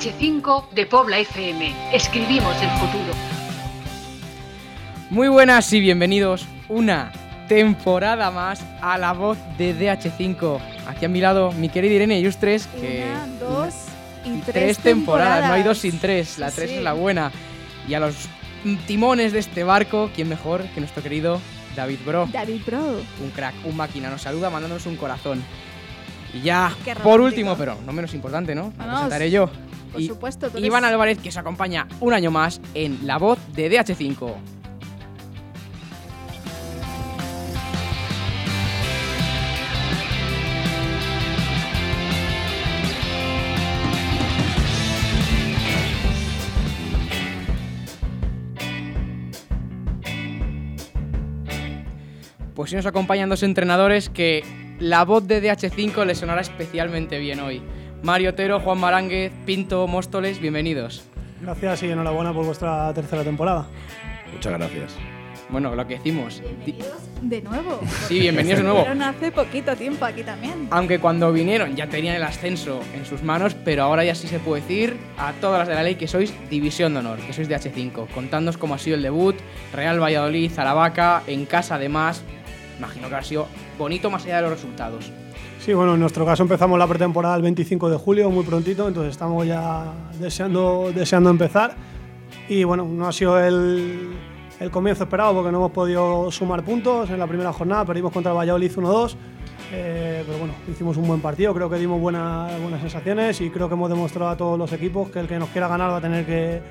DH5 de Pobla FM. Escribimos el futuro. Muy buenas y bienvenidos una temporada más a la voz de DH5. Aquí a mi lado mi querida Irene Yustres, que Una, dos y tres, tres, temporadas. no hay dos sin tres, la Sí, tres sí. es la buena. Y a los timones de este barco, ¿quién mejor que nuestro querido David Bro? David Bro. Un crack, un máquina, nos saluda mandándonos un corazón. Y ya, por último, pero no menos importante, ¿no? Vamos. presentaré yo. Por Y supuesto, tú Iván Álvarez, que os acompaña un año más en La Voz de DH5. Pues sí nos acompañan dos entrenadores que la voz de DH5 les sonará especialmente bien hoy. Mario Otero, Juan Maránguez, Pinto, Móstoles, bienvenidos. Gracias y enhorabuena por vuestra tercera temporada. Muchas gracias. Bueno, lo que decimos. Bienvenidos de nuevo. Sí, bienvenidos de nuevo. Hace poquito tiempo aquí también. Aunque cuando vinieron ya tenían el ascenso en sus manos, pero ahora ya sí se puede decir a todas las de la ley que sois División de Honor, que sois de H5. Contadnos cómo ha sido el debut, Real Valladolid, Zarabaca, en casa además. Imagino que ha sido bonito más allá de los resultados. Sí, bueno, en nuestro caso empezamos la pretemporada el 25 de julio, muy prontito, entonces estamos ya deseando, deseando empezar. Y bueno, no ha sido el, el comienzo esperado porque no hemos podido sumar puntos en la primera jornada, perdimos contra Valladolid 1-2. eh, pero bueno, hicimos un buen partido, creo que dimos buenas, buenas sensaciones y creo que hemos demostrado a todos los equipos que el que nos quiera ganar va a tener que,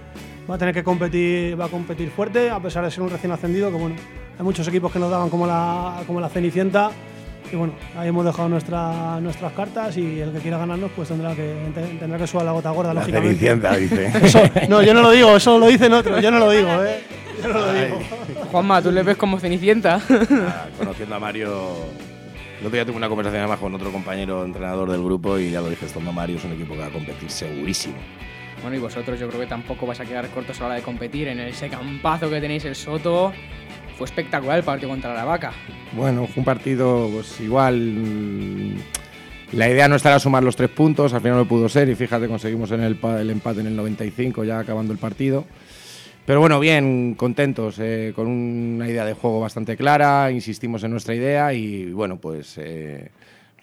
va a tener que competir, va a competir fuerte, a pesar de ser un recién ascendido, que bueno, hay muchos equipos que nos daban como la, como la Cenicienta. Y bueno, ahí hemos dejado nuestra, nuestras cartas y el que quiera ganarnos pues tendrá que, tendrá que sudar la gota gorda, La lógicamente. Cenicienta, dice. Eso- no, yo no lo digo, eso lo dicen otros, yo no lo digo, ¿eh? Yo no lo digo. Juanma, ¿tú le ves como Cenicienta? Ah, Conociendo a Mario. El otro día tuve una conversación además con otro compañero entrenador del grupo y ya lo dije, estando Mario es un equipo que va a competir segurísimo. Bueno, y vosotros yo creo que tampoco vais a quedar cortos a la hora de competir. En ese campazo que tenéis el Soto, fue espectacular el partido contra la vaca. Bueno, fue un partido pues igual. mm, La idea no era sumar los tres puntos, al final no pudo ser y fíjate, conseguimos en el, pa- el empate en el 95 ya acabando el partido. Pero bueno, bien, contentos, eh, con una idea de juego bastante clara, insistimos en nuestra idea y bueno, pues eh,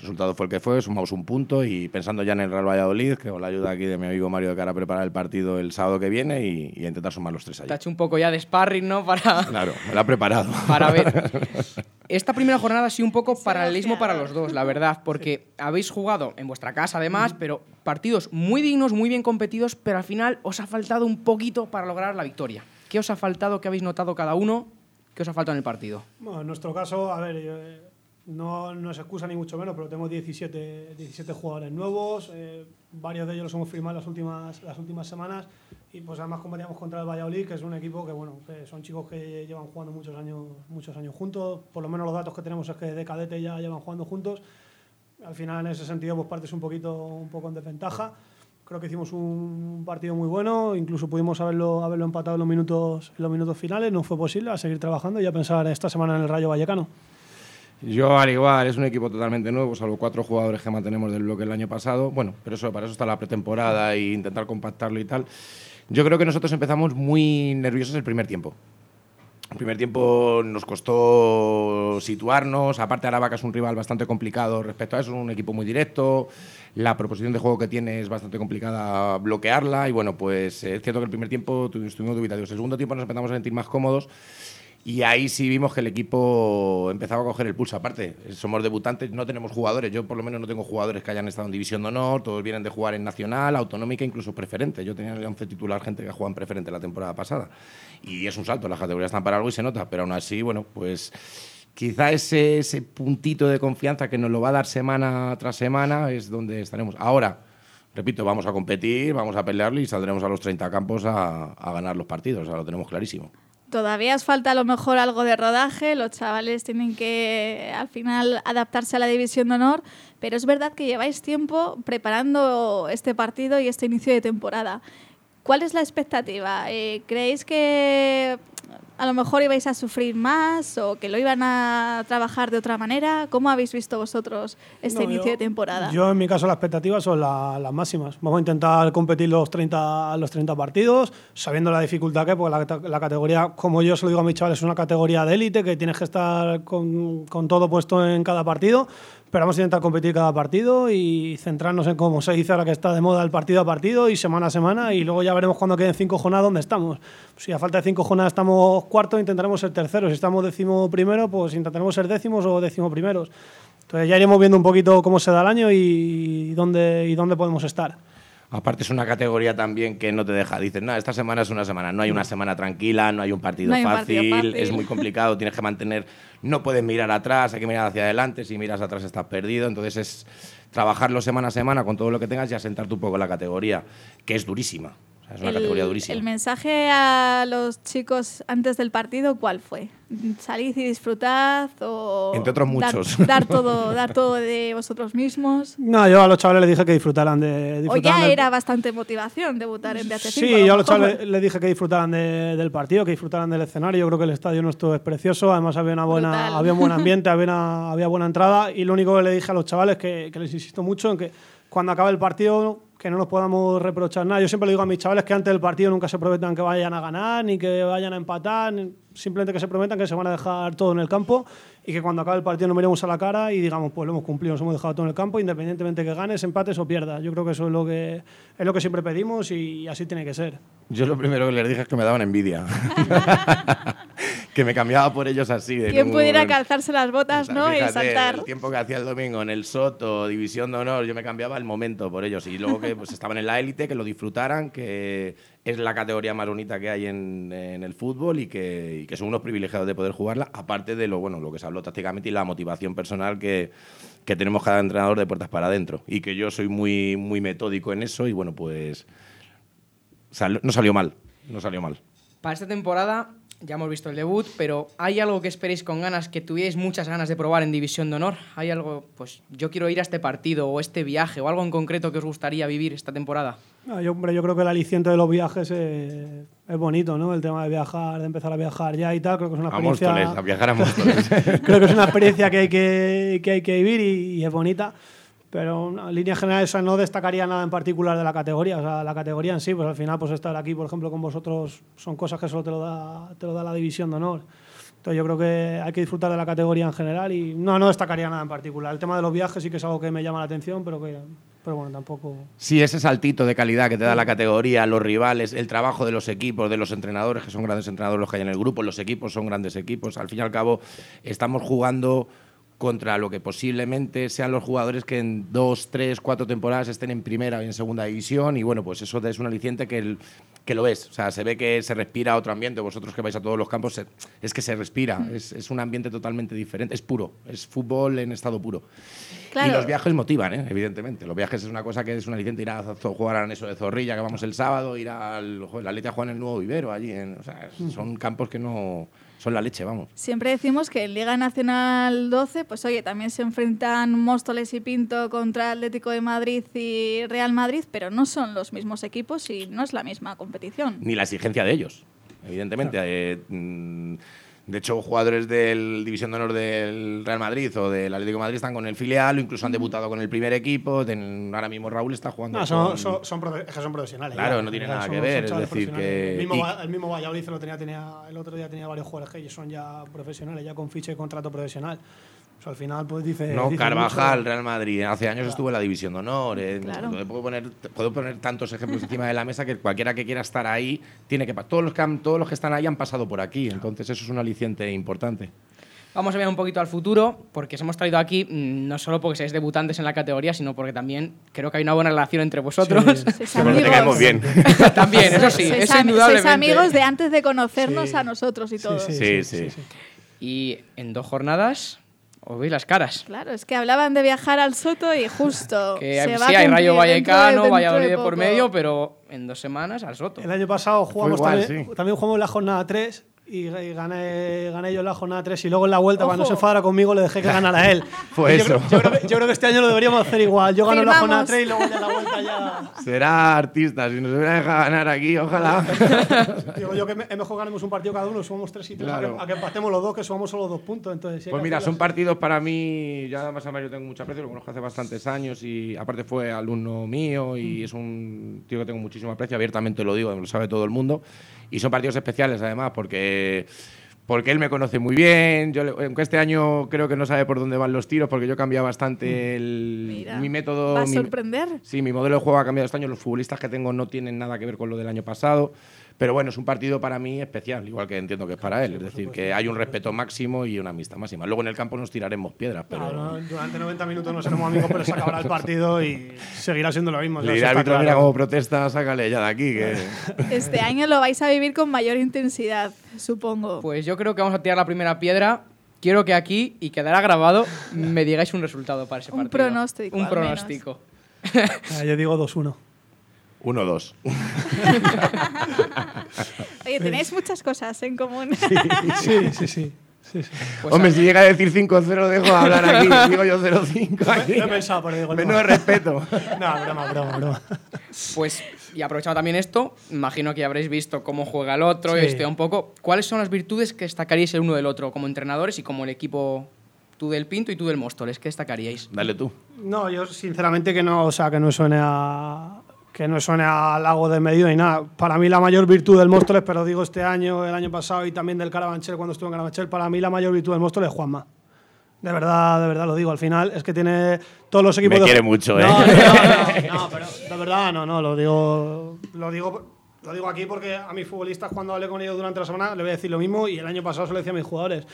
resultado fue el que fue, sumamos un punto y pensando ya en el Real Valladolid, que con la ayuda aquí de mi amigo Mario de cara a preparar el partido el sábado que viene y, y a intentar sumar los tres Te ha allí. hecho un poco ya de sparring, ¿no? Para, Claro, me lo ha preparado. para ver. Esta primera jornada ha sido un poco paralelismo para los dos, la verdad, porque habéis jugado en vuestra casa además, pero partidos muy dignos, muy bien competidos, pero al final os ha faltado un poquito para lograr la victoria. ¿Qué os ha faltado? ¿Qué habéis notado cada uno? ¿Qué os ha faltado en el partido? Bueno, en nuestro caso, a ver, eh, no, no es excusa ni mucho menos, pero tenemos 17, 17 jugadores nuevos, eh, varios de ellos los hemos firmado las últimas, las últimas semanas y pues además combatíamos contra el Valladolid, que es un equipo que bueno, que son chicos que llevan jugando muchos años, muchos años juntos, por lo menos los datos que tenemos es que de cadete ya llevan jugando juntos, al final en ese sentido pues partes un poquito un poco en desventaja. Creo que hicimos un partido muy bueno, incluso pudimos haberlo, haberlo empatado los, minutos, en los minutos finales, no fue posible, a seguir trabajando y a pensar esta semana en el Rayo Vallecano. Yo, al igual, es un equipo totalmente nuevo, salvo cuatro jugadores que mantenemos del bloque el año pasado. Bueno, pero eso, para eso está la pretemporada e intentar compactarlo y tal. Yo creo que nosotros empezamos muy nerviosos el primer tiempo. El primer tiempo nos costó situarnos. Aparte, Aravaca es un rival bastante complicado respecto a eso, es un equipo muy directo. La proposición de juego que tiene es bastante complicada bloquearla. Y bueno, pues eh, es cierto que el primer tiempo tu- estuvimos dubitados. El segundo tiempo nos empezamos a sentir más cómodos. Y ahí sí vimos que el equipo empezaba a coger el pulso. Aparte, somos debutantes, no tenemos jugadores. Yo, por lo menos, no tengo jugadores que hayan estado en División de Honor. Todos vienen de jugar en Nacional, Autonómica, incluso Preferente. Yo tenía en el 11 titular gente que en Preferente la temporada pasada. Y es un salto, las categorías están para algo y se nota. Pero aún así, bueno, pues quizá ese, ese puntito de confianza que nos lo va a dar semana tras semana es donde estaremos. Ahora, repito, vamos a competir, vamos a pelearlo y saldremos a los 30 campos a, a ganar los partidos. O sea, lo tenemos clarísimo. Todavía os falta a lo mejor algo de rodaje, los chavales tienen que al final adaptarse a la división de honor, pero es verdad que lleváis tiempo preparando este partido y este inicio de temporada. ¿Cuál es la expectativa? Eh, ¿Creéis que a lo mejor ibais a sufrir más o que lo iban a trabajar de otra manera. ¿Cómo habéis visto vosotros este No, inicio yo- de temporada? Yo, en mi caso, las expectativas son la- las máximas. Vamos a intentar competir los 30, los 30 partidos, sabiendo la dificultad que, porque la, cate- la categoría, como yo se lo digo a mis chavales, es una categoría de élite que tienes que estar con, con todo puesto en cada partido. Pero vamos a intentar competir cada partido y centrarnos en, como se dice ahora que está de moda, el partido a partido y semana a semana. Y luego ya veremos cuando queden cinco jornadas dónde estamos. Si a falta de cinco jornadas estamos cuarto, intentaremos ser terceros. Si estamos décimo primero, pues intentaremos ser décimos o décimo primeros. Entonces ya iremos viendo un poquito cómo se da el año y dónde, y dónde podemos estar. Aparte es una categoría también que no te deja. Dices, no, esta semana es una semana. No hay una semana tranquila, no hay un partido, No hay un fácil, partido fácil. es muy complicado, tienes que mantener, no puedes mirar atrás, hay que mirar hacia adelante, si miras atrás estás perdido. Entonces es trabajarlo semana a semana con todo lo que tengas y asentarte un poco en la categoría, que es durísima. O sea, es una el, categoría durísima. el mensaje a los chicos antes del partido, ¿cuál fue? ¿Salid y disfrutad o Entre otros muchos. Dar, todo, dar todo de vosotros mismos? No, yo a los chavales les dije que disfrutaran de. O disfrutaran ya del- era bastante motivación debutar en DH5. Sí, yo a los chavales les dije que disfrutaran de- del partido, que disfrutaran del escenario. Yo creo que el estadio nuestro es precioso. Además, había, una Brutal. buena, había un buen ambiente, había, una- había buena entrada. Y lo único que le dije a los chavales, que, que les insisto mucho, en que cuando acabe el partido, que no nos podamos reprochar nada. Yo siempre le digo a mis chavales que antes del partido nunca se prometan que vayan a ganar, ni que vayan a empatar. Simplemente que se prometan que se van a dejar todo en el campo y que cuando acabe el partido nos miremos a la cara y digamos, pues lo hemos cumplido, nos hemos dejado todo en el campo, independientemente que ganes, empates o pierdas. Yo creo que eso es lo que, es lo que siempre pedimos y así tiene que ser. Yo lo primero que les dije es que me daban envidia. que me cambiaba por ellos así. de Quien un- pudiera calzarse las botas, O sea, ¿no? y fíjate, saltar. El tiempo que hacía el domingo en el Soto, División de Honor, yo me cambiaba el momento por ellos. Y luego que pues, estaban en la élite, que lo disfrutaran, que es la categoría más bonita que hay en, el fútbol y que, y que son unos privilegiados de poder jugarla, aparte de lo, bueno, lo que se habló tácticamente y la motivación personal que, tenemos cada entrenador de puertas para adentro. Y que yo soy muy, muy metódico en eso y bueno, pues no salió mal. No salió mal. Para esta temporada ya hemos visto el debut, pero ¿hay algo que esperéis con ganas, que tuvierais muchas ganas de probar en División de Honor? ¿Hay algo, pues yo quiero ir a este partido o este viaje o algo en concreto que os gustaría vivir esta temporada? Yo, hombre, yo creo que el aliciente de los viajes eh, es bonito, ¿no? El tema de viajar, de empezar a viajar ya y tal, creo que es una A experiencia... Móstoles, a viajar a Móstoles. creo que es una experiencia que hay que, que, hay que vivir y, y es bonita. Pero en línea general esa no destacaría nada en particular de la categoría. O sea, la categoría en sí, pues al final pues estar aquí, por ejemplo, con vosotros son cosas que solo te lo da, te lo da la división de honor. Entonces yo creo que hay que disfrutar de la categoría en general y no, no destacaría nada en particular. El tema de los viajes sí que es algo que me llama la atención, pero que pero bueno, tampoco... Sí, ese saltito de calidad que te da la categoría, los rivales, el trabajo de los equipos, de los entrenadores, que son grandes entrenadores los que hay en el grupo, los equipos son grandes equipos. Al fin y al cabo, estamos jugando contra lo que posiblemente sean los jugadores que en dos, tres, cuatro temporadas estén en primera y en segunda división. Y bueno, pues eso es un aliciente que, el- que lo es. O sea, se ve que se respira otro ambiente. Vosotros que vais a todos los campos, se- es que se respira. Es, es un ambiente totalmente diferente. Es puro. Es fútbol en estado puro. Claro. Y los viajes motivan, ¿eh? evidentemente. Los viajes es una cosa que es un aliciente. Ir a jugar a eso de Zorrilla, que vamos el sábado, ir al joder, la Atleti a jugar en el Nuevo Vivero, allí. En, o sea, son campos que no. Son la leche, vamos. Siempre decimos que en Liga Nacional 12, pues oye, también se enfrentan Móstoles y Pinto contra Atlético de Madrid y Real Madrid, pero no son los mismos equipos y no es la misma competición. Ni la exigencia de ellos, evidentemente. Eh, mm, de hecho, jugadores del División de Honor del Real Madrid o del Atlético de Madrid están con el filial o incluso han debutado con el primer equipo. Ten- ahora mismo Raúl está jugando. No, son, con- son, profesionales. Claro, ya. no tiene nada que ver, es decir, que- El mismo, y- el mismo Valladolid lo tenía, tenía, el otro día tenía varios jugadores que ellos son ya profesionales, ya con ficha y contrato profesional. O sea, al final, pues dice. No, dice Carvajal, mucho. Real Madrid. Hace años estuvo en la División de Honor. eh, Claro. puedo, poner, puedo poner tantos ejemplos encima de la mesa que cualquiera que quiera estar ahí tiene que. Todos los que, han- todos los que están ahí han pasado por aquí. Entonces, eso es un aliciente importante. Vamos a ver un poquito al futuro, porque os hemos traído aquí mm, no solo porque seáis debutantes en la categoría, sino porque también creo que hay una buena relación entre vosotros. Sois Sí, porque te caemos bien. también, eso sí, Sois eso am- indudablemente. sois amigos de antes de conocernos Sí. a nosotros y Sí, todo. sí, Sí, sí, sí. sí. Y en dos jornadas os veis las caras. Claro, es que hablaban de viajar al Soto y justo. Que se sí, va hay Rayo Vallecano, Valladolid de por medio, pero en dos semanas al Soto. El año pasado jugamos igual, también, sí. también jugamos la jornada 3 y, y gané, gané yo en la jornada 3 y luego en la vuelta, cuando Ojo. se enfadara conmigo, le dejé que ganara él. Pues yo, creo, eso. yo, creo que, yo creo que este año lo deberíamos hacer igual. Yo gano en la jornada Firmamos. 3 y luego ya en la vuelta ya... Será artista, si nos hubiera dejado ganar aquí, ojalá. Digo yo que me- es mejor ganemos un partido cada uno, sumamos tres y tres, Claro. a, que, a que empatemos los dos, que sumamos solo dos puntos. Entonces, hay Pues mira, son partidos para mí, ya además a Mario tengo mucho aprecio, lo conozco hace bastantes años y aparte fue alumno mío y es un tío que tengo muchísimo aprecio, abiertamente lo digo, lo sabe todo el mundo. Y son partidos especiales además porque, porque él me conoce muy bien, yo, aunque este año creo que no sabe por dónde van los tiros porque yo he cambiado bastante el, Mira, mi método. va a mi- sorprender. Sí, mi modelo de juego ha cambiado este año. Los futbolistas que tengo no tienen nada que ver con lo del año pasado. Pero bueno, es un partido para mí especial, igual que entiendo que es para él. Es decir, que hay un respeto máximo y una amistad máxima. Luego en el campo nos tiraremos piedras, pero. No, no, durante 90 minutos no seremos amigos, pero se acabará el partido y seguirá siendo lo mismo. al está árbitro, mira cómo protesta, sácale ya de aquí. Que... Este año lo vais a vivir con mayor intensidad, supongo. Pues yo creo que vamos a tirar la primera piedra. Quiero que aquí, y quedará grabado, me digáis un resultado para ese Un partido. pronóstico, Un al menos. pronóstico. Ah, yo digo 2-1. 1-2. Oye, tenéis muchas cosas en común. Sí, sí, sí. sí, sí. Pues Hombre, si llega a decir 5-0, dejo de hablar aquí. Digo yo 0-5 aquí. Lo he pensado, pero digo, no. Menudo respeto. No, broma, broma, broma. Pues, y aprovechando también esto, imagino que ya habréis visto cómo juega el otro y Sí. estudiado un poco. ¿Cuáles son las virtudes que destacaríais el uno del otro como entrenadores y como el equipo, tú del Pinto y tú del Móstoles? ¿Qué destacaríais? Dale tú. No, yo sinceramente que no, o sea, que no suene a que no suene a lago de medio ni nada. Para mí la mayor virtud del Móstoles, pero digo este año, el año pasado y también del Carabanchel cuando estuve en Carabanchel, para mí la mayor virtud del Móstoles es Juanma. De verdad, de verdad lo digo. Al final es que tiene todos los equipos. Me de- quiere mucho, ¿eh? No, no, no, no, pero de verdad no, no, lo digo, lo digo, lo digo aquí porque a mis futbolistas cuando hablé con ellos durante la semana le voy a decir lo mismo y el año pasado se lo decía a mis jugadores.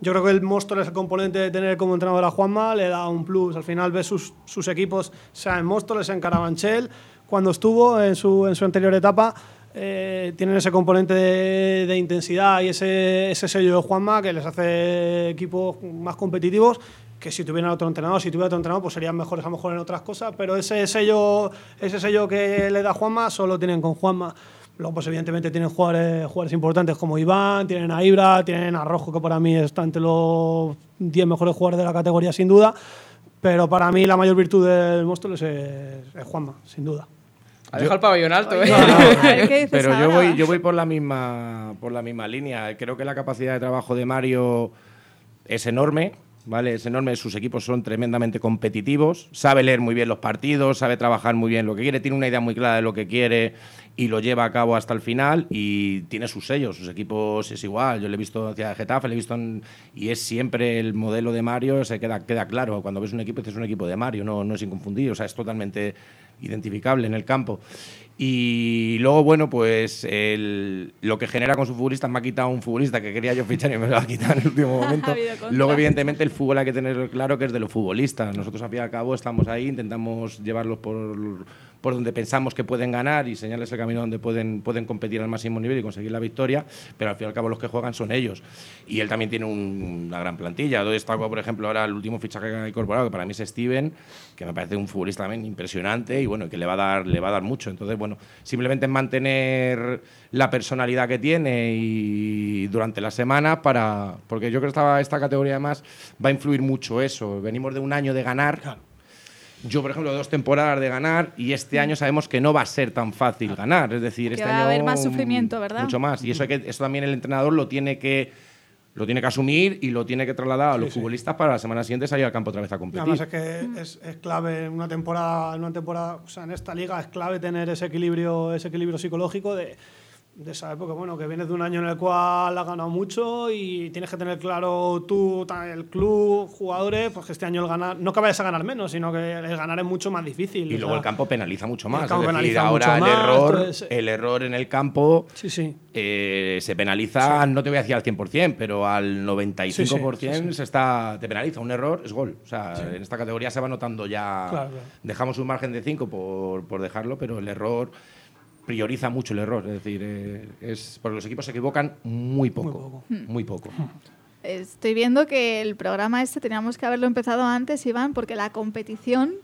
Yo creo que el Móstoles, el componente de tener como entrenador a Juanma, le da un plus. Al final ves sus, sus equipos, sea en Móstoles, en Carabanchel, cuando estuvo en su, en su anterior etapa, eh, tienen ese componente de, de intensidad y ese, ese sello de Juanma que les hace equipos más competitivos que si tuvieran otro entrenador, si tuviera otro entrenador, pues serían mejores a lo mejor en otras cosas, pero ese sello, ese sello que le da Juanma solo tienen con Juanma. Luego, pues evidentemente tienen jugadores, jugadores importantes como Iván, tienen a Ibra, tienen a Rojo, que para mí está entre los 10 mejores jugadores de la categoría, sin duda. Pero para mí la mayor virtud del Móstoles es, es Juanma, sin duda. Ha dejado el pabellón alto, ¿eh? ¿qué dices Pero yo voy, yo voy por la misma por la misma línea. Creo que la capacidad de trabajo de Mario es enorme, ¿vale? Es enorme, sus equipos son tremendamente competitivos, sabe leer muy bien los partidos, sabe trabajar muy bien lo que quiere, tiene una idea muy clara de lo que quiere y lo lleva a cabo hasta el final y tiene sus sellos, sus equipos es igual, yo le he visto hacia Getafe, le he visto en- y es siempre el modelo de Mario, se queda, queda claro, cuando ves un equipo dices es un equipo de Mario, no, no es inconfundible, o sea, es totalmente identificable en el campo. Y luego, bueno, pues el- lo que genera con sus futbolistas me ha quitado un futbolista que quería yo fichar y me lo ha quitado en el último momento. Ha luego, evidentemente, el fútbol hay que tener claro que es de los futbolistas. Nosotros, al fin y al cabo, estamos ahí, intentamos llevarlos por, por donde pensamos que pueden ganar y señalarles el camino donde pueden, pueden competir al máximo nivel y conseguir la victoria, pero al fin y al cabo los que juegan son ellos. Y él también tiene un- una gran plantilla. Yo destaco, por ejemplo, ahora el último fichaje que ha incorporado, que para mí es Steven, que me parece un futbolista también impresionante y bueno, que le va a dar, le va a dar mucho. Entonces, bueno, simplemente mantener la personalidad que tiene y durante la semana para. Porque yo creo que esta, esta categoría además va a influir mucho eso. Venimos de un año de ganar. Yo, por ejemplo, dos temporadas de ganar y este año sabemos que no va a ser tan fácil ganar. Es decir, Que este va a año. haber más sufrimiento, ¿verdad? Mucho más. Y eso, hay que, eso también el entrenador lo tiene que. Lo tiene que asumir y lo tiene que trasladar a los futbolistas para la semana siguiente salir al campo otra vez a competir. Además es que es, es clave en una temporada, en una temporada, o sea, en esta liga es clave tener ese equilibrio, ese equilibrio psicológico de, de saber porque bueno, que vienes de un año en el cual has ganado mucho y tienes que tener claro tú, el club, jugadores, pues que este año el ganar, no que vayas a ganar menos, sino que el ganar es mucho más difícil. Y luego sea, el campo penaliza mucho el más. campo es decir, penaliza ahora mucho el más, error, entonces- el error en el campo Sí, sí. eh, se penaliza, no te voy a decir al 100%, pero al 95% Sí, sí, sí, sí. se está, te penaliza. Un error es gol. O sea, en esta categoría se va notando ya. Claro, claro. Dejamos un margen de 5 por, por dejarlo, pero el error prioriza mucho el error. Es decir, eh, es porque los equipos se equivocan muy poco. Muy poco. Estoy viendo que el programa este teníamos que haberlo empezado antes, Iván, porque la competición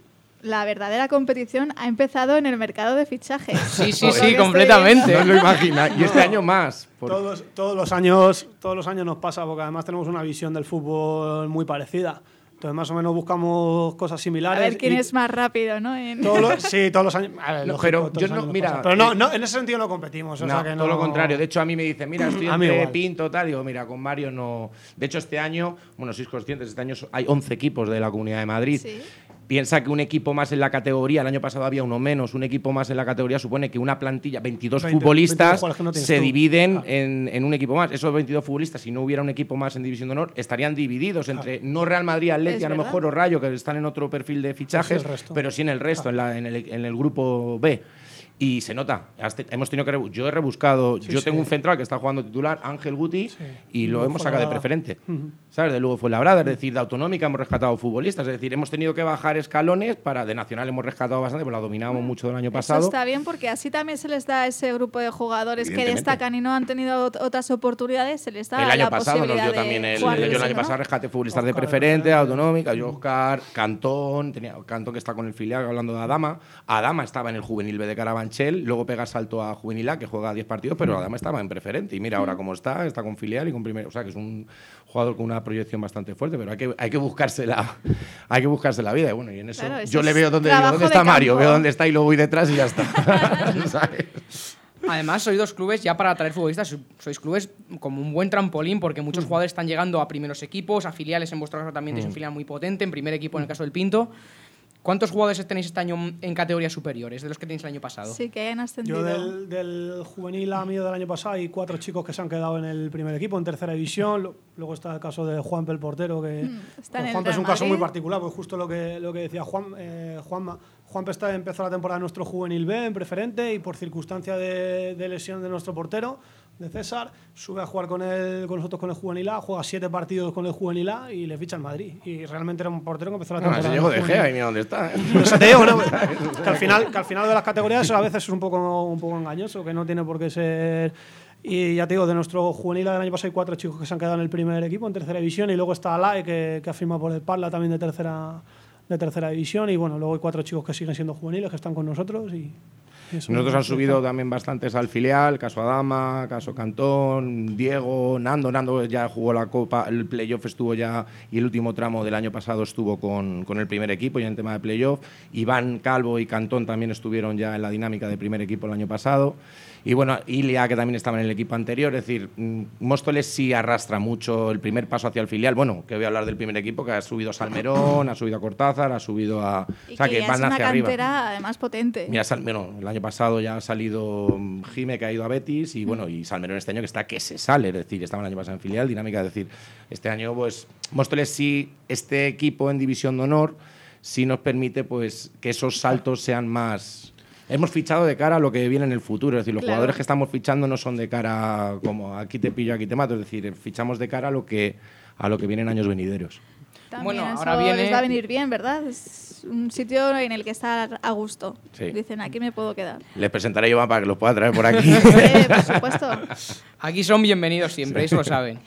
la verdadera competición ha empezado en el mercado de fichajes. Sí, sí, sí, completamente. No lo imagináis. Y este año más. por- Todos, todos los años, todos los años nos pasa porque además tenemos una visión del fútbol muy parecida. Entonces más o menos buscamos cosas A similares. ver quién y es más rápido, ¿no? En- todos los- sí, todos los años. a ver, No, lógico, pero yo no- mira. Pero no, eh, no, en ese sentido no competimos. o No, sea que todo lo contrario. De hecho, a mí me dicen, mira, estoy A entre. Pinto, tal. Digo, mira, con Mario no. De hecho, este año, bueno, sois conscientes, este año hay 11 equipos de la Comunidad de Madrid. Sí. Piensa que un equipo más en la categoría, el año pasado había uno menos, un equipo más en la categoría supone que una plantilla, 22 20, 22 futbolistas, jugadores que no tienes se tú. dividen Ah. en, en un equipo más. Esos 22 futbolistas, si no hubiera un equipo más en División de Honor, estarían divididos entre no Real Madrid, Atleti, a lo mejor o Rayo, que están en otro perfil de fichajes, pero sí en el resto, en, la- en el, en el grupo B. Y se nota, hasta- hemos tenido que yo he rebuscado, yo sí. tengo un central que está jugando titular, Ángel Guti, y lo Luego hemos sacado de preferente. ¿Sabes? De luego fue Labrada, es decir, de autonómica hemos rescatado futbolistas, es decir, hemos tenido que bajar escalones para de nacional hemos rescatado bastante, pues la dominábamos mucho del año Eso pasado. está bien porque así también se les da a ese grupo de jugadores que destacan y no han tenido ot- otras oportunidades, se les da El año la pasado nos posibilidad dio de también el, yo el año pasado rescate futbolistas de preferente, autonómica, yo Oscar, Cantón, tenía Cantón que está con el filial hablando de Adama. Adama estaba en el juvenil B de Carabanchel, luego pega salto a juvenil A que juega 10 partidos, pero Adama estaba en preferente y mira ahora cómo está, está con filial y con primero, o sea que es un jugador con una proyección bastante fuerte, pero hay que hay que buscarse la hay que buscarse la vida y bueno, y en eso Claro, yo le veo dónde digo, dónde de está Mario, campo. veo dónde está y luego voy detrás y ya está. ¿Sabes? Además, sois dos clubes, ya para traer futbolistas, sois clubes como un buen trampolín porque Mm. muchos jugadores están llegando a primeros equipos, a filiales, en vuestro caso también tenéis Mm. un filial muy potente, en primer equipo en el caso del Pinto. ¿Cuántos jugadores tenéis este año en categorías superiores de los que tenéis el año pasado? Sí, que hayan ascendido. Yo del, del juvenil a mío del año pasado hay cuatro chicos que se han quedado en el primer equipo, en tercera división. Luego está el caso de Juanpe, el portero, que Mm, Juanpe es un caso muy particular, pues justo lo que, lo que decía Juan, eh, Juanma. Juanpe está, empezó la temporada en nuestro juvenil B, en preferente, y por circunstancia de, de lesión de nuestro portero, de César, sube a jugar con, el, con nosotros con el juvenil A, juega siete partidos con el juvenil A y le ficha en Madrid. Y realmente era un portero que empezó la No, temporada. llegó el de. Gea y mira dónde está. ¿eh? Te digo, ¿no? que, al final, que al final de las categorías eso a veces es un poco, un poco engañoso, que no tiene por qué ser... Y ya te digo, de nuestro juvenil del año pasado hay cuatro chicos que se han quedado en el primer equipo, en tercera división, y luego está Alae, que, que ha firmado por el Parla también de tercera, de tercera división, y bueno, luego hay cuatro chicos que siguen siendo juveniles, que están con nosotros, y... y. Nosotros han subido también bastantes al filial, caso Adama, caso Cantón, Diego, Nando. Nando ya jugó la Copa, el playoff estuvo ya y el último tramo del año pasado estuvo con, con el primer equipo ya en tema de playoff. Iván Calvo y Cantón también estuvieron ya en la dinámica de primer equipo el año pasado. Y bueno, Ilia, que también estaba en el equipo anterior. Es decir, mm, Móstoles sí arrastra mucho el primer paso hacia el filial. Bueno, que voy a hablar del primer equipo, que ha subido a Salmerón, ha subido a Cortázar, ha subido a. Y o sea, que, que van es una hacia arriba. cantera además potente. Mira, bueno, el año pasado ya ha salido mm, Jime, que ha ido a Betis, y bueno, y Salmerón este año que está que se sale, es decir, estaba el año pasado en filial, dinámica, es decir, este año, pues, Móstoles sí, este equipo en División de Honor, sí nos permite, pues, que esos saltos sean más... Hemos fichado de cara a lo que viene en el futuro, es decir, los Claro. jugadores que estamos fichando no son de cara como aquí te pillo, aquí te mato, es decir, fichamos de cara a lo que, a lo que viene en años venideros. También Bueno, eso ahora viene- les va a venir bien, ¿verdad? Es un sitio en el que estar a gusto. Sí. Dicen, aquí me puedo quedar. Les presentaré yo para que los pueda traer por aquí. Sí, por supuesto. Aquí son bienvenidos siempre, eso lo saben.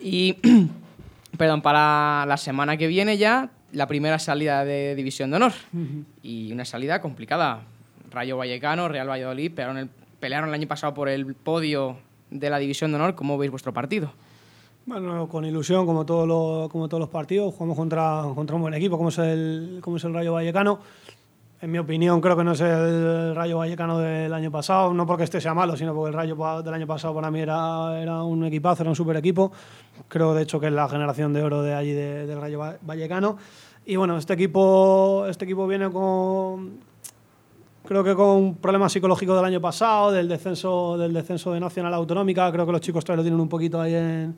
Y, perdón, para la semana que viene ya, la primera salida de División de Honor. Y una salida complicada. Rayo Vallecano, Real Valladolid, pelearon el, pelearon el año pasado por el podio de la División de Honor. ¿Cómo veis vuestro partido? Bueno, con ilusión, como, todos los- como todos los partidos, jugamos contra, contra un buen equipo, como es, el, como es el Rayo Vallecano. En mi opinión, creo que no es el Rayo Vallecano del año pasado, no porque este sea malo, sino porque el Rayo del año pasado para mí era, era un equipazo, era un super equipo. Creo, de hecho, que es la generación de oro de allí de- del Rayo Va- Vallecano. Y bueno, este equipo, este equipo viene con, creo que con un problema psicológico del año pasado, del descenso, del descenso de Nacional Autonómica, creo que los chicos todavía lo tienen un poquito ahí en,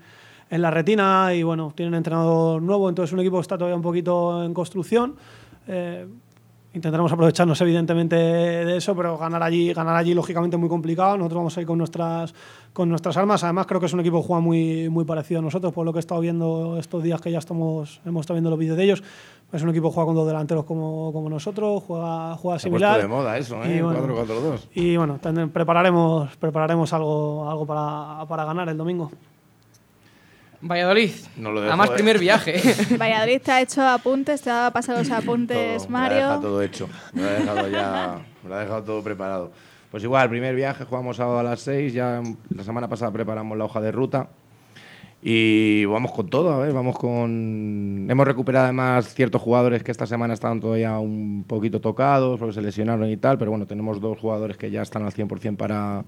en la retina y bueno, tienen entrenador nuevo, entonces un equipo que está todavía un poquito en construcción. Eh, intentaremos aprovecharnos evidentemente de eso, pero ganar allí, ganar allí lógicamente muy complicado. Nosotros vamos a ir con nuestras, con nuestras armas. Además creo que es un equipo que juega muy, muy parecido a nosotros, por lo que he estado viendo estos días que ya estamos, hemos estado viendo los vídeos de ellos. Es un equipo que juega con dos delanteros como, como nosotros, juega, juega similar. de moda eso, Y ¿eh? bueno, 4-4-2. y bueno, prepararemos, prepararemos algo, algo para, para ganar el domingo. Valladolid. No lo dejo, Además, eh. primer viaje. Valladolid te ha hecho apuntes, te ha pasado los apuntes Todo, Me lo ha Mario. todo hecho. Me lo ha dejado ya. Me lo ha dejado todo preparado. Pues igual, primer viaje, jugamos sábado a las 6. Ya la semana pasada preparamos la hoja de ruta. Y vamos con todo, a ver, vamos con... Hemos recuperado además ciertos jugadores que esta semana estaban todavía un poquito tocados porque se lesionaron y tal, pero bueno, tenemos dos jugadores que ya están al 100% para,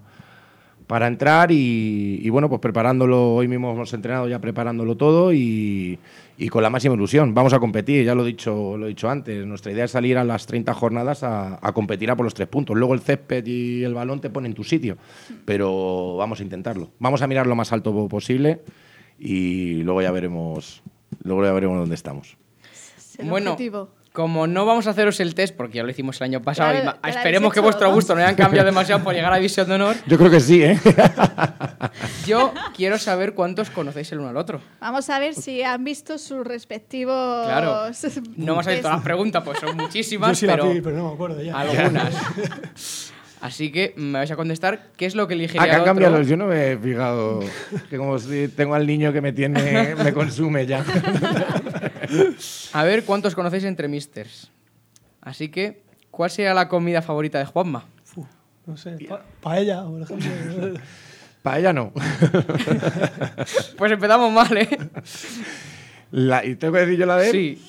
para entrar y, y bueno, pues preparándolo, hoy mismo hemos entrenado ya preparándolo todo y, y con la máxima ilusión. Vamos a competir, ya lo he dicho, lo he dicho antes, nuestra idea es salir a las 30 jornadas a, a competir a por los tres puntos. Luego el césped y el balón te ponen en tu sitio, pero vamos a intentarlo. Vamos a mirar lo más alto posible y luego ya veremos, luego ya veremos dónde estamos. Es el bueno, objetivo. Como no vamos a haceros el test, porque ya lo hicimos el año pasado, Ya y esperemos que vuestro gusto no hayan cambiado demasiado por llegar a División de Honor, Yo creo que sí, ¿eh? yo quiero saber cuántos conocéis el uno al otro. Vamos a ver si han visto sus respectivos. Claro. No vamos a ver todas las preguntas, pues son Yo muchísimas, sí pero la vi, pero no me acuerdo ya. algunas. Así que me vais a contestar qué es lo que Ah, elegiría que han el cambiado los. Yo no me he fijado. Que como si tengo al niño que me tiene. me consume ya. A ver cuántos conocéis entre misters. Así que, ¿cuál sería la comida favorita de Juanma? No sé, pa- paella, por ejemplo. Para ella no. Pues empezamos mal, ¿eh? La- ¿Y tengo que decir yo la de él? Sí.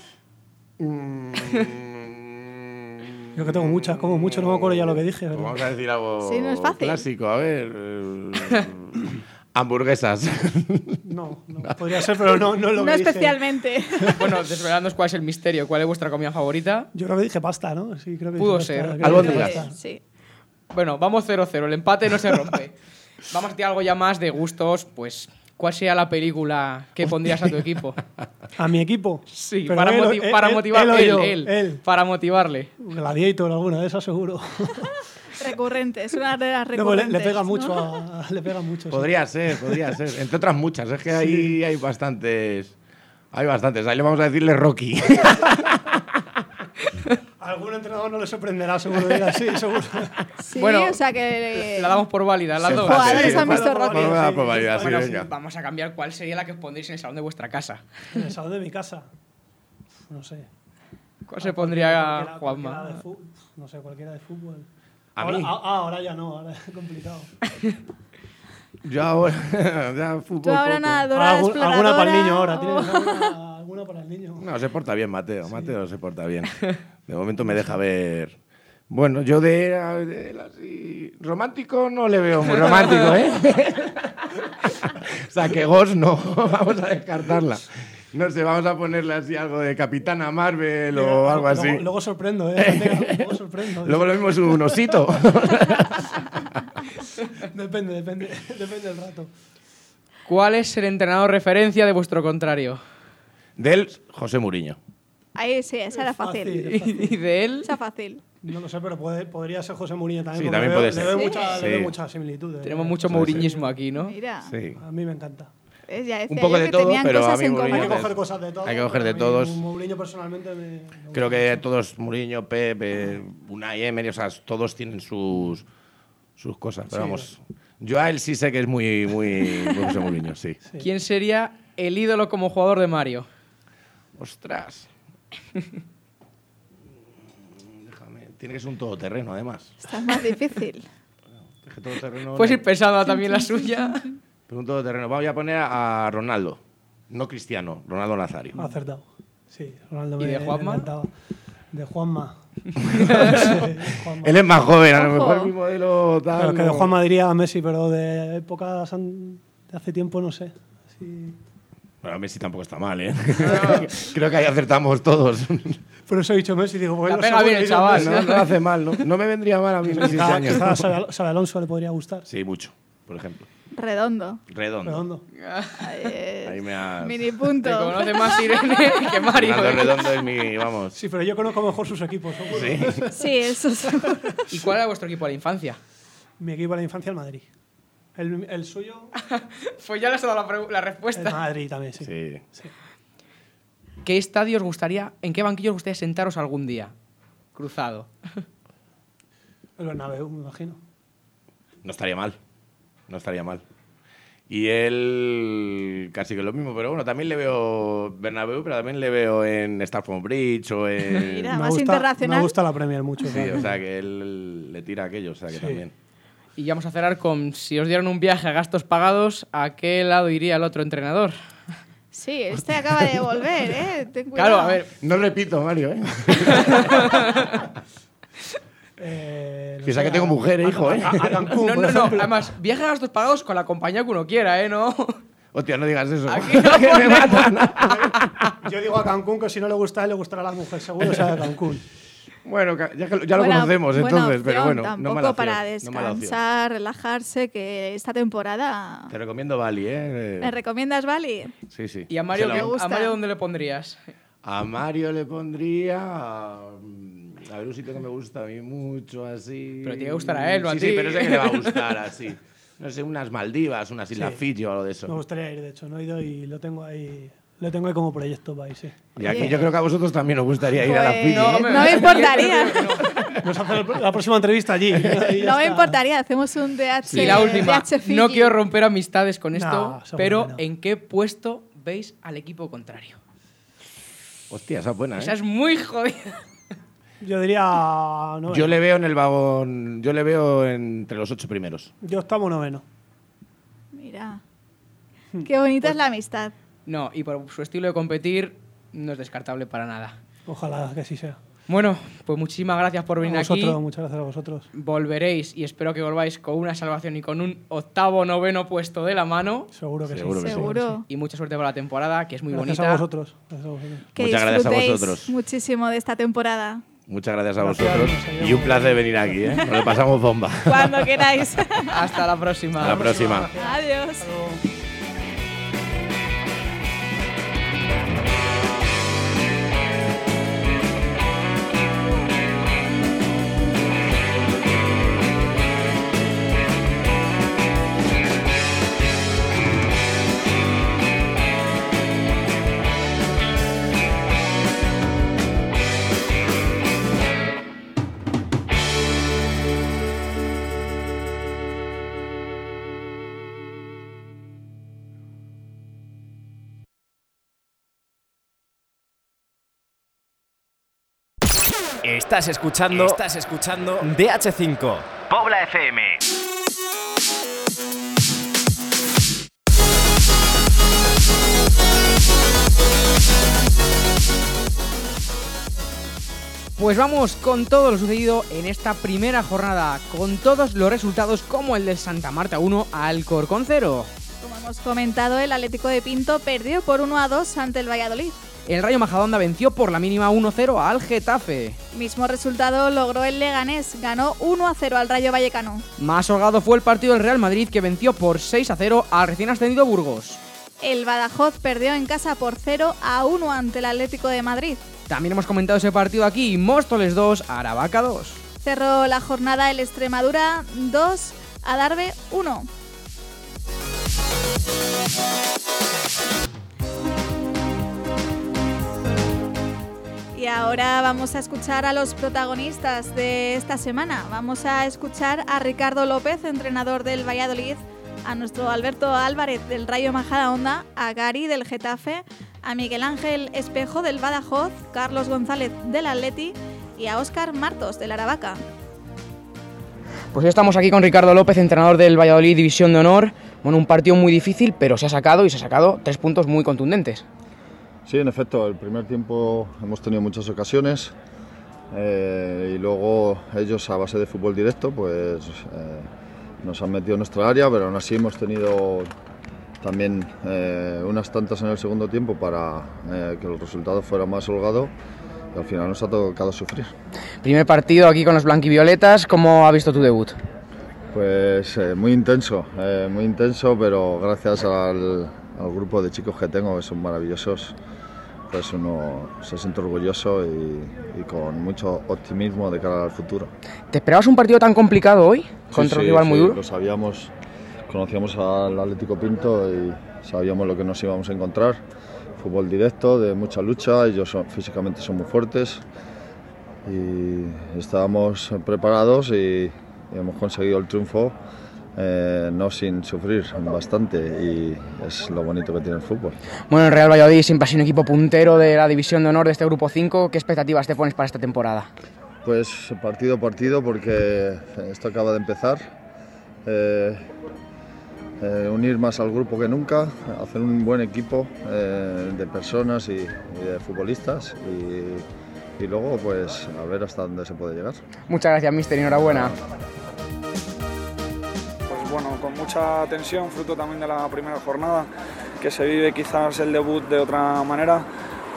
Mm, Yo que tengo muchas, como mucho, no me acuerdo ya lo que dije. pues pero- vamos a decir algo Sí, no es fácil. clásico. A ver. hamburguesas. No, no, podría ser, pero no, no lo No dije. especialmente. Bueno, desvelándonos cuál es el misterio, cuál es vuestra comida favorita. Yo creo que dije pasta, ¿no? Sí, creo que Pudo dije ser. pasta, creo que dije Sí, pasta. sí. Bueno, vamos 0-0, el empate no se rompe. Vamos a tirar algo ya más de gustos, pues, ¿cuál sería la película que pondrías a tu equipo? A mi equipo. Sí, Pero para, él o- moti- él- para él- motivar él o él, yo, él, él. para motivarle. Gladiator, alguna de esas seguro. Recurrente, es una de las No, pues le, recurrentes. le pega ¿no? mucho a, le pega mucho. sí. podría ser, podría ser. Entre otras muchas. Es que ahí hay bastantes. Hay bastantes. Ahí le vamos a decirle Rocky. Algún entrenador no le sorprenderá, seguro. Sí, seguro. Sí, Bueno, o sea que. La damos por válida, las dos. Jugadores sí, han visto vamos- Rocky. Por válida, sí, Bueno, vamos a cambiar cuál sería la que pondréis en el salón de vuestra casa. En el salón de mi casa. No sé. ¿Cuál se pondría Cualquiera- Juanma? cualquiera de fu- No sé, cualquiera de fútbol. ¿A ahora, mí? ah, ah, ahora ya no, ahora es complicado. Yo ahora. ya, fútbol. Tú ahora poco. algún- alguna para el niño ahora. ¿Tienes alguna, alguna para el niño? No, se porta bien, Mateo. Mateo se porta bien. De momento me deja ver. Bueno, yo de, de él así. Romántico no le veo muy romántico, ¿eh? o sea, que Ghost no. Vamos a descartarla. No sé, vamos a ponerle así algo de Capitana Marvel o algo así. Luego, luego sorprendo, ¿eh? Luego sorprendo. Luego lo mismo es un osito. Depende, depende, depende del rato. ¿Cuál es el entrenador referencia de vuestro contrario? Del José Muriño. Ahí sí, esa era fácil. Fácil. Y de él, Esa fácil. No lo sé, pero puede- podría ser José Mourinho también. Sí, también le veo- puede le ser. veo Sí. mucha- le veo Sí. muchas similitudes. tenemos eh. mucho sí. mouriñismo aquí, ¿no? Mira. Sí. A mí me encanta. ¿Ves? Ya decía Un poco yo de que todo, tenían pero a mí en común. Hay que coger cosas de todos. hay que coger de todos. Mourinho personalmente me, Creo que mucho. todos, Mourinho, Pep, eh, Unai Emery, o sea, todos tienen sus, sus cosas. Pero Sí. vamos, yo a él sí sé que es muy, muy, muy José Mourinho, sí. ¿Quién sería el ídolo como jugador de Mario? Ostras. Déjame, tiene que ser un todoterreno, además. Esta es más difícil. Puedes ir pensando también la suya. pero un todoterreno. Vamos a poner a Ronaldo, no Cristiano, Ronaldo Nazario. Ha acertado. Sí, Ronaldo ¿Y me, de me Juanma? encantaba. De Juanma. Él es más joven, a lo mejor mi modelo tal. Pero que de Juanma diría a Messi, pero de épocas an- de hace tiempo no sé. Sí. Bueno, Messi tampoco está mal, ¿eh? Creo que ahí acertamos todos. Por eso he dicho Messi, digo, pues La no pega bien el chaval. No, no hace mal, ¿no? No me vendría mal a mí Messi este Alonso le podría gustar. Sí, mucho, por ejemplo. Redondo. Redondo. Redondo. Eh, Ahí me has... Mini Te punto. conoce más Irene que Mario. Ronaldo ¿eh? Redondo es mi, vamos... Sí, pero yo conozco mejor sus equipos. seguro. Sí, eso es. ¿Y cuál era vuestro equipo de la infancia? Mi equipo de la infancia, el Madrid. El, el suyo, Pues ya les he dado la, la el respuesta. Madrid también, sí. Sí. ¿Qué estadio os gustaría, en qué banquillo os gustaría sentaros algún día? Cruzado. El Bernabéu, me imagino. No estaría mal. No estaría mal. Y él casi que lo mismo, pero bueno, también le veo Bernabéu, pero también le veo en Starford Bridge o en... Mira, me más gusta, internacional. Me gusta la Premier mucho. Sí, claro. o sea que él le tira aquello, o sea que también. Y ya vamos a cerrar con si os dieran un viaje a gastos pagados, ¿a qué lado iría el otro entrenador? Sí, este acaba de volver, ¿eh? Ten Claro, cuidado. a ver, No repito, Mario, ¿eh? Eh, no Piensa que tengo mujer, a- hijo, ¿eh? A, a Cancún, no, no, no, además, viaje a gastos pagados con la compañía que uno quiera, ¿eh? No. Hostia, no digas eso. Aquí no Que me matan. Yo digo a Cancún que si no le gusta le gustará a la mujer, seguro sea de Cancún. Bueno, ya, que lo- ya lo Buena- conocemos, buena entonces, pero bueno, Tampoco no mala opción, para opción. descansar, relajarse, que esta temporada... Te recomiendo Bali, ¿eh? ¿Me recomiendas Bali? Sí, sí. ¿Y a Mario, gusta. ¿a Mario dónde le pondrías? A Mario le pondría. A ver, un sitio que me gusta a mí mucho, así. Pero tiene que gustar a él, no a sí, ti. Sí, pero sé que le va a gustar así. No sé, unas Maldivas, unas Islas Sí. Fiji o algo de Me eso. gustaría ir, de hecho, no he ido y lo tengo ahí, lo tengo ahí como proyecto para ir, sí. Y aquí yo creo que a vosotros también os gustaría ir a las Pues, Fiji. no, ¿eh? hombre. no me importaría. Vamos a hacer la próxima entrevista allí. No me importaría, hacemos un DH. Y la última, DH Fiji. no quiero romper amistades con esto, No, pero. ¿en qué puesto veis al equipo contrario? Hostia, esa es buena, ¿eh? Esa es muy jodida. Yo diría. noveno. Yo le veo en el vagón. Yo le veo entre los ocho primeros. Yo estamos noveno. Mira, qué bonita es la amistad. No, y por su estilo de competir, no es descartable para nada. Ojalá que así sea. Bueno, pues muchísimas gracias por venir A vosotros, aquí. muchas gracias a vosotros. Volveréis y espero que volváis con una salvación y con un octavo, noveno puesto de la mano. Seguro que Seguro sí. que sí. Seguro. Y mucha suerte para la temporada, que es muy Gracias bonita. a vosotros. Gracias a vosotros. Que Muchas gracias a vosotros. muchísimo de esta temporada. Muchas gracias a Gracias, vosotros. Y un placer venir aquí, ¿eh? Nos lo pasamos bomba. Cuando queráis. Hasta la próxima. Hasta la próxima. Adiós. Estás escuchando. Estás escuchando. DH5. Pobla FM. Pues vamos con todo lo sucedido en esta primera jornada, con todos los resultados como el del Santa Marta 1 Alcorcón 0. Como hemos comentado, el Atlético de Pinto perdió por 1 a 2 ante el Valladolid. El Rayo Majadahonda venció por la mínima 1-0 al Getafe. Mismo resultado logró el Leganés, ganó 1 a 0 al Rayo Vallecano. Más holgado fue el partido del Real Madrid que venció por 6-0 al recién ascendido Burgos. El Badajoz perdió en casa por 0 a 1 ante el Atlético de Madrid. También hemos comentado ese partido aquí, Móstoles 2, Aravaca 2. Cerró la jornada el Extremadura 2, Adarve 1. Y ahora vamos a escuchar a los protagonistas de esta semana. Vamos a escuchar a Ricardo López, entrenador del Valladolid, a nuestro Alberto Álvarez del Rayo Majadahonda, a Gary del Getafe, a Miguel Ángel Espejo del Badajoz, Carlos González del Atleti y a Óscar Martos del Aravaca. Pues ya estamos aquí con Ricardo López, entrenador del Valladolid División de Honor. Bueno, un partido muy difícil, pero se ha sacado y se ha sacado tres puntos muy contundentes. Sí, en efecto, el primer tiempo hemos tenido muchas ocasiones eh, y luego ellos a base de fútbol directo pues eh, nos han metido en nuestra área, pero aún así hemos tenido también eh, unas tantas en el segundo tiempo para eh, que el resultado fuera más holgado y al final nos ha tocado sufrir. Primer partido aquí con los blanquivioletas, ¿cómo ha visto tu debut? Pues eh, muy intenso, eh, muy intenso, pero gracias al, al grupo de chicos que tengo, que son maravillosos, pues uno se siente orgulloso y, y con mucho optimismo de cara al futuro. ¿Te esperabas un partido tan complicado hoy? Sí, Contra un sí, rival muy sí, duro. Lo sabíamos, conocíamos al Atlético Pinto y sabíamos lo que nos íbamos a encontrar. Fútbol directo, de mucha lucha, ellos son- físicamente son muy fuertes y estábamos preparados y, y hemos conseguido el triunfo eh, no sin sufrir bastante y es lo bonito que tiene el fútbol. Bueno, el Real Valladolid siempre ha sido un equipo puntero de la División de Honor de este Grupo 5. ¿Qué expectativas te pones para esta temporada? Pues partido a partido porque esto acaba de empezar. Eh, eh, unir más al grupo que nunca, hacer un buen equipo de personas y, y de futbolistas y, y luego pues a ver hasta dónde se puede llegar. Muchas gracias, mister. Enhorabuena. Bueno, con mucha tensión, fruto también de la primera jornada, que se vive quizás el debut de otra manera,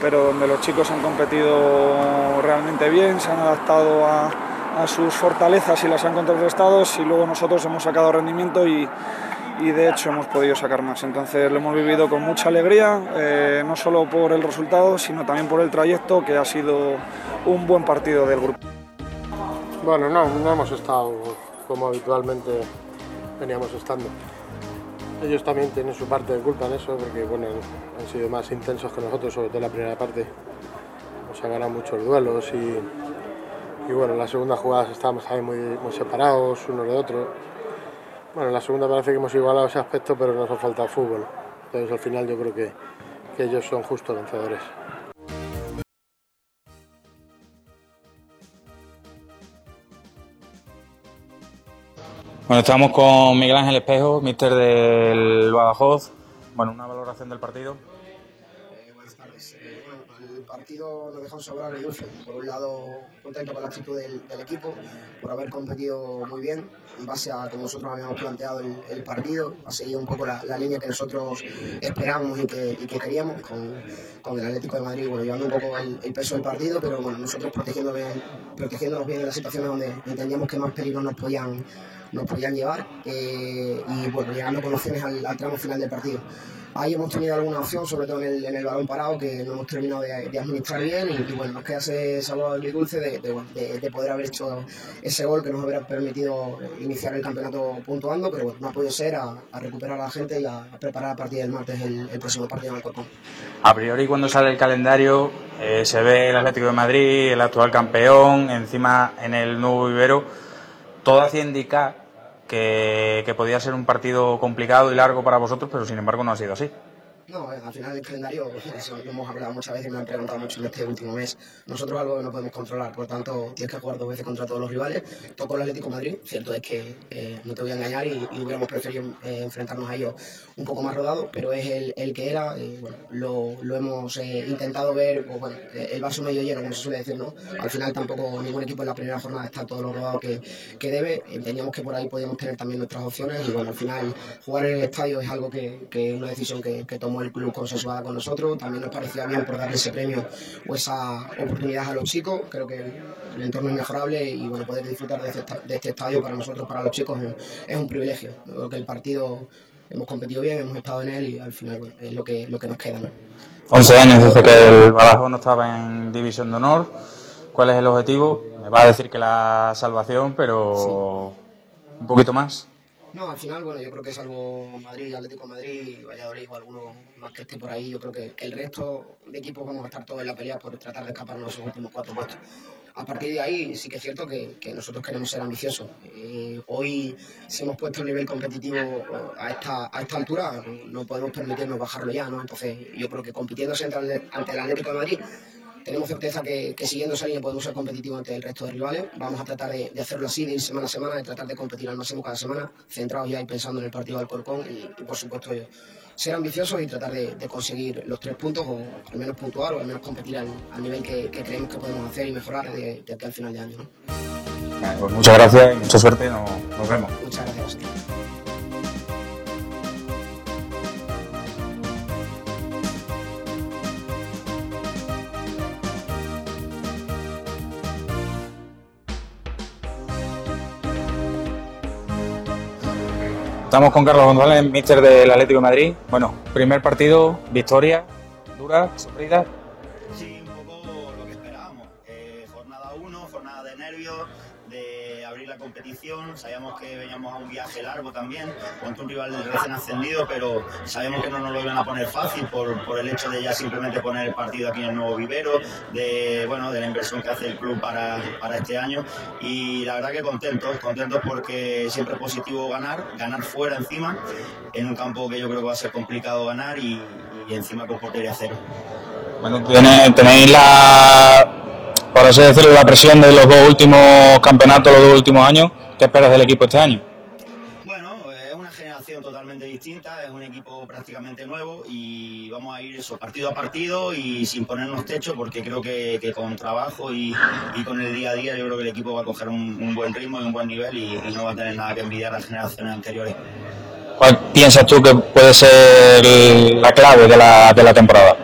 pero donde los chicos han competido realmente bien, se han adaptado a, sus fortalezas y las han contrarrestado y luego nosotros hemos sacado rendimiento y, y de hecho hemos podido sacar más. Entonces lo hemos vivido con mucha alegría, eh, no solo por el resultado, sino también por el trayecto, que ha sido un buen partido del grupo. Bueno, no, no hemos estado como habitualmente veníamos estando. Ellos también tienen su parte de culpa en eso, porque bueno, han sido más intensos que nosotros, sobre todo en la primera parte. Nos han ganado muchos duelos y, y bueno, en la segunda jugada estábamos muy, muy separados uno de otro. Bueno, en la segunda parece que hemos igualado ese aspecto, pero nos ha faltado fútbol. Entonces al final yo creo que, que ellos son justos vencedores. Bueno, estamos con Miguel Ángel Espejo, mister del Badajoz. Bueno, una valoración del partido. buenas tardes. Eh, bueno, el partido nos dejó sobrar y dulce. Por un lado, contento con la actitud del, del, equipo, por haber competido muy bien, en base a como nosotros habíamos planteado el, el partido, ha seguido un poco la, línea que nosotros esperábamos y que, queríamos, con, el Atlético de Madrid, bueno, llevando un poco el, el, peso del partido, pero bueno, nosotros protegiéndonos bien, protegiéndonos bien en las situaciones donde entendíamos que más peligros nos podían nos podían llevar eh, y bueno, llegando con opciones al, tramo final del partido. Ahí hemos tenido alguna opción, sobre todo en el, en el balón parado, que no hemos terminado de, administrar bien y, bueno, nos queda ese sabor muy dulce de, de, de, poder haber hecho ese gol que nos hubiera permitido iniciar el campeonato puntuando, pero bueno, no ha podido ser a, recuperar a la gente y a, preparar a partir del martes el, próximo partido en Alcorcón. A priori cuando sale el calendario eh, se ve el Atlético de Madrid, el actual campeón, encima en el nuevo vivero, todo hacía indicar que, que, podía ser un partido complicado y largo para vosotros, pero sin embargo no ha sido así. No, al final el calendario, eso lo hemos hablado muchas veces y me han preguntado mucho en este último mes. Nosotros algo que no podemos controlar, por tanto tienes que jugar dos veces contra todos los rivales. Tocó el Atlético Madrid, cierto es que eh, no te voy a engañar y, hubiéramos preferido eh, enfrentarnos a ellos un poco más rodado, pero es el, que era. Eh, lo, hemos eh, intentado ver, bueno, el vaso medio lleno, como se suele decir, ¿no? Al final tampoco ningún equipo en la primera jornada está todo lo rodado que, que debe. Entendíamos que por ahí podíamos tener también nuestras opciones y bueno, al final jugar en el estadio es algo que, es una decisión que, que el club consensuada con nosotros. También nos parecía bien por darle ese premio o esa oportunidad a los chicos. Creo que el entorno es mejorable y bueno, poder disfrutar de este, de este estadio para nosotros, para los chicos, es, es un privilegio. Creo que el partido hemos competido bien, hemos estado en él y al final bueno, es lo que, lo que nos queda. ¿no? 11 años desde que el Badajoz no estaba en División de Honor. ¿Cuál es el objetivo? Me va a decir que la salvación, pero sí. un poquito más. No, al final, bueno, yo creo que salvo Madrid, Atlético Madrid, Valladolid o alguno más que esté por ahí, yo creo que el resto de equipos vamos a estar todos en la pelea por tratar de escaparnos los últimos cuatro puestos. A partir de ahí sí que es cierto que, nosotros queremos ser ambiciosos. Eh, hoy, si hemos puesto el nivel competitivo a esta, a esta altura, no podemos permitirnos bajarlo ya, ¿no? Entonces, yo creo que el, ante el Atlético de Madrid, tenemos certeza que, que, siguiendo esa línea podemos ser competitivos ante el resto de rivales. Vamos a tratar de, de, hacerlo así, de ir semana a semana, de tratar de competir al máximo cada semana, centrados ya y pensando en el partido del Corcón y, y por supuesto, yo, ser ambiciosos y tratar de, de, conseguir los tres puntos o al menos puntuar o al menos competir al, al nivel que, que, creemos que podemos hacer y mejorar de, de aquí al final de año. ¿no? Pues muchas gracias y mucha suerte. Nos, nos vemos. Muchas gracias. Estamos con Carlos González, míster del Atlético de Madrid. Bueno, primer partido, victoria, dura, sufrida. Competición. Sabíamos que veníamos a un viaje largo también, contra un rival recién ascendido, pero sabemos que no nos lo iban a poner fácil por, por el hecho de ya simplemente poner el partido aquí en el nuevo vivero, de, bueno, de la inversión que hace el club para, para este año. Y la verdad que contentos, contentos porque siempre es positivo ganar, ganar fuera encima, en un campo que yo creo que va a ser complicado ganar y, encima con portería cero. Bueno, tenéis la, por así decirlo, la presión de los dos últimos campeonatos, los dos últimos años. ¿Qué esperas del equipo este año? Bueno, es una generación totalmente distinta, es un equipo prácticamente nuevo y vamos a ir eso partido a partido y sin ponernos techo porque creo que, que con trabajo y, y con el día a día yo creo que el equipo va a coger un, un buen ritmo y un buen nivel y, y no va a tener nada que envidiar a las generaciones anteriores. ¿Cuál piensas tú que puede ser la clave de la, de la temporada?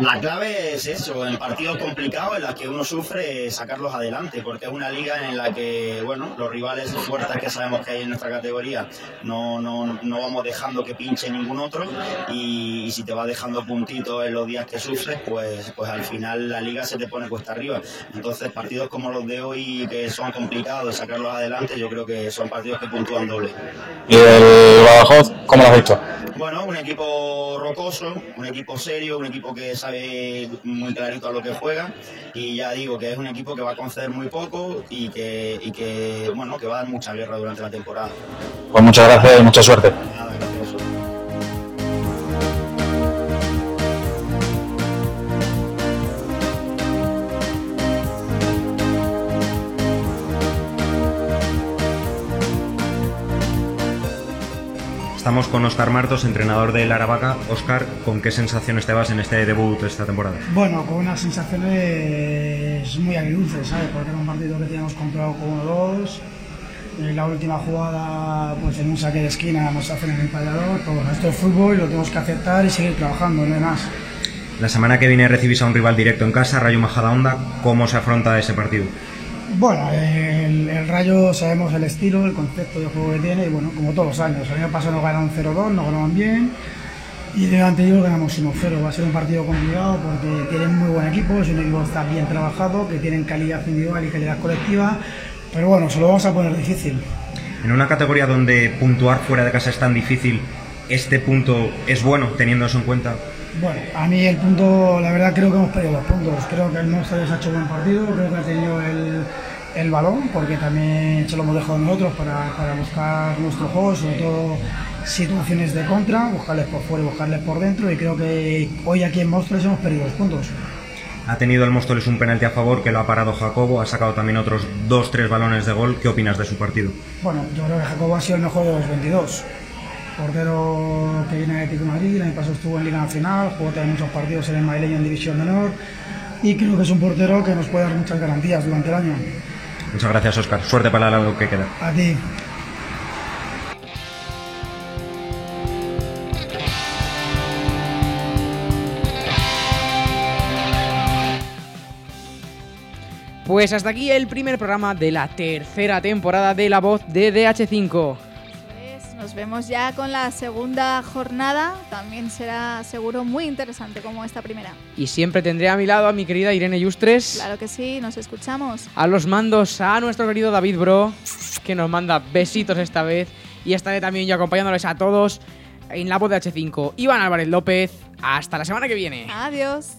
La clave es eso, en partidos complicados en los que uno sufre sacarlos adelante, porque es una liga en la que, bueno, los rivales fuertes que sabemos que hay en nuestra categoría no, no, no vamos dejando que pinche ningún otro y, si te va dejando puntitos en los días que sufres, pues, pues al final la liga se te pone cuesta arriba. Entonces partidos como los de hoy que son complicados sacarlos adelante, yo creo que son partidos que puntúan doble. ¿Y el Badajoz, cómo lo has visto? Bueno, un equipo rocoso, un equipo serio, un equipo que sabe muy clarito a lo que juega y ya digo que es un equipo que va a conceder muy poco y que, y que bueno, que va a dar mucha guerra durante la temporada. Pues muchas gracias y mucha suerte. Nada, Estamos con Oscar Martos, entrenador del Aravaca. Oscar, ¿con qué sensaciones te vas en este debut esta temporada? Bueno, con unas sensaciones muy agridulces, ¿sabes? Porque era un partido que teníamos comprado con 1-2. En la última jugada, pues en un saque de esquina nos hacen el empallador. Pero bueno, esto es fútbol y lo tenemos que aceptar y seguir trabajando, no hay más. La semana que viene recibís a un rival directo en casa, Rayo Majadahonda. ¿Cómo se afronta ese partido? Bueno, el, el Rayo sabemos el estilo, el concepto de juego que tiene y bueno, como todos los años. El año pasado nos ganaron 0-2, nos ganaban bien y el anterior ganamos 1-0. Va a ser un partido complicado porque tienen muy buen equipo, es un equipo que está bien trabajado, que tienen calidad individual y calidad colectiva, pero bueno, se lo vamos a poner difícil. En una categoría donde puntuar fuera de casa es tan difícil, ¿este punto es bueno teniendo eso en cuenta? Bueno, a mí el punto, la verdad creo que hemos perdido los puntos. Creo que el Monster ha hecho buen partido, creo que ha tenido el, el balón, porque también se lo hemos dejado nosotros para, para buscar nuestro juego, sobre todo situaciones de contra, buscarles por fuera y buscarles por dentro. Y creo que hoy aquí en Monstruos hemos perdido los puntos. Ha tenido el Móstoles un penalti a favor que lo ha parado Jacobo, ha sacado también otros 2-3 balones de gol. ¿Qué opinas de su partido? Bueno, yo creo que Jacobo ha sido el mejor de los 22. Portero que viene de Atlético Madrid, el año pasado estuvo en Liga Nacional, jugó también muchos partidos en el madrileño en División de Honor y creo que es un portero que nos puede dar muchas garantías durante el año. Muchas gracias, Oscar. Suerte para lo que queda. A ti. Pues hasta aquí el primer programa de la tercera temporada de La Voz de DH5. Nos vemos ya con la segunda jornada. También será seguro muy interesante como esta primera. Y siempre tendré a mi lado a mi querida Irene Yustres. Claro que sí, nos escuchamos. A los mandos a nuestro querido David Bro, que nos manda besitos esta vez. Y estaré también yo acompañándoles a todos en la voz de H5. Iván Álvarez López. Hasta la semana que viene. Adiós.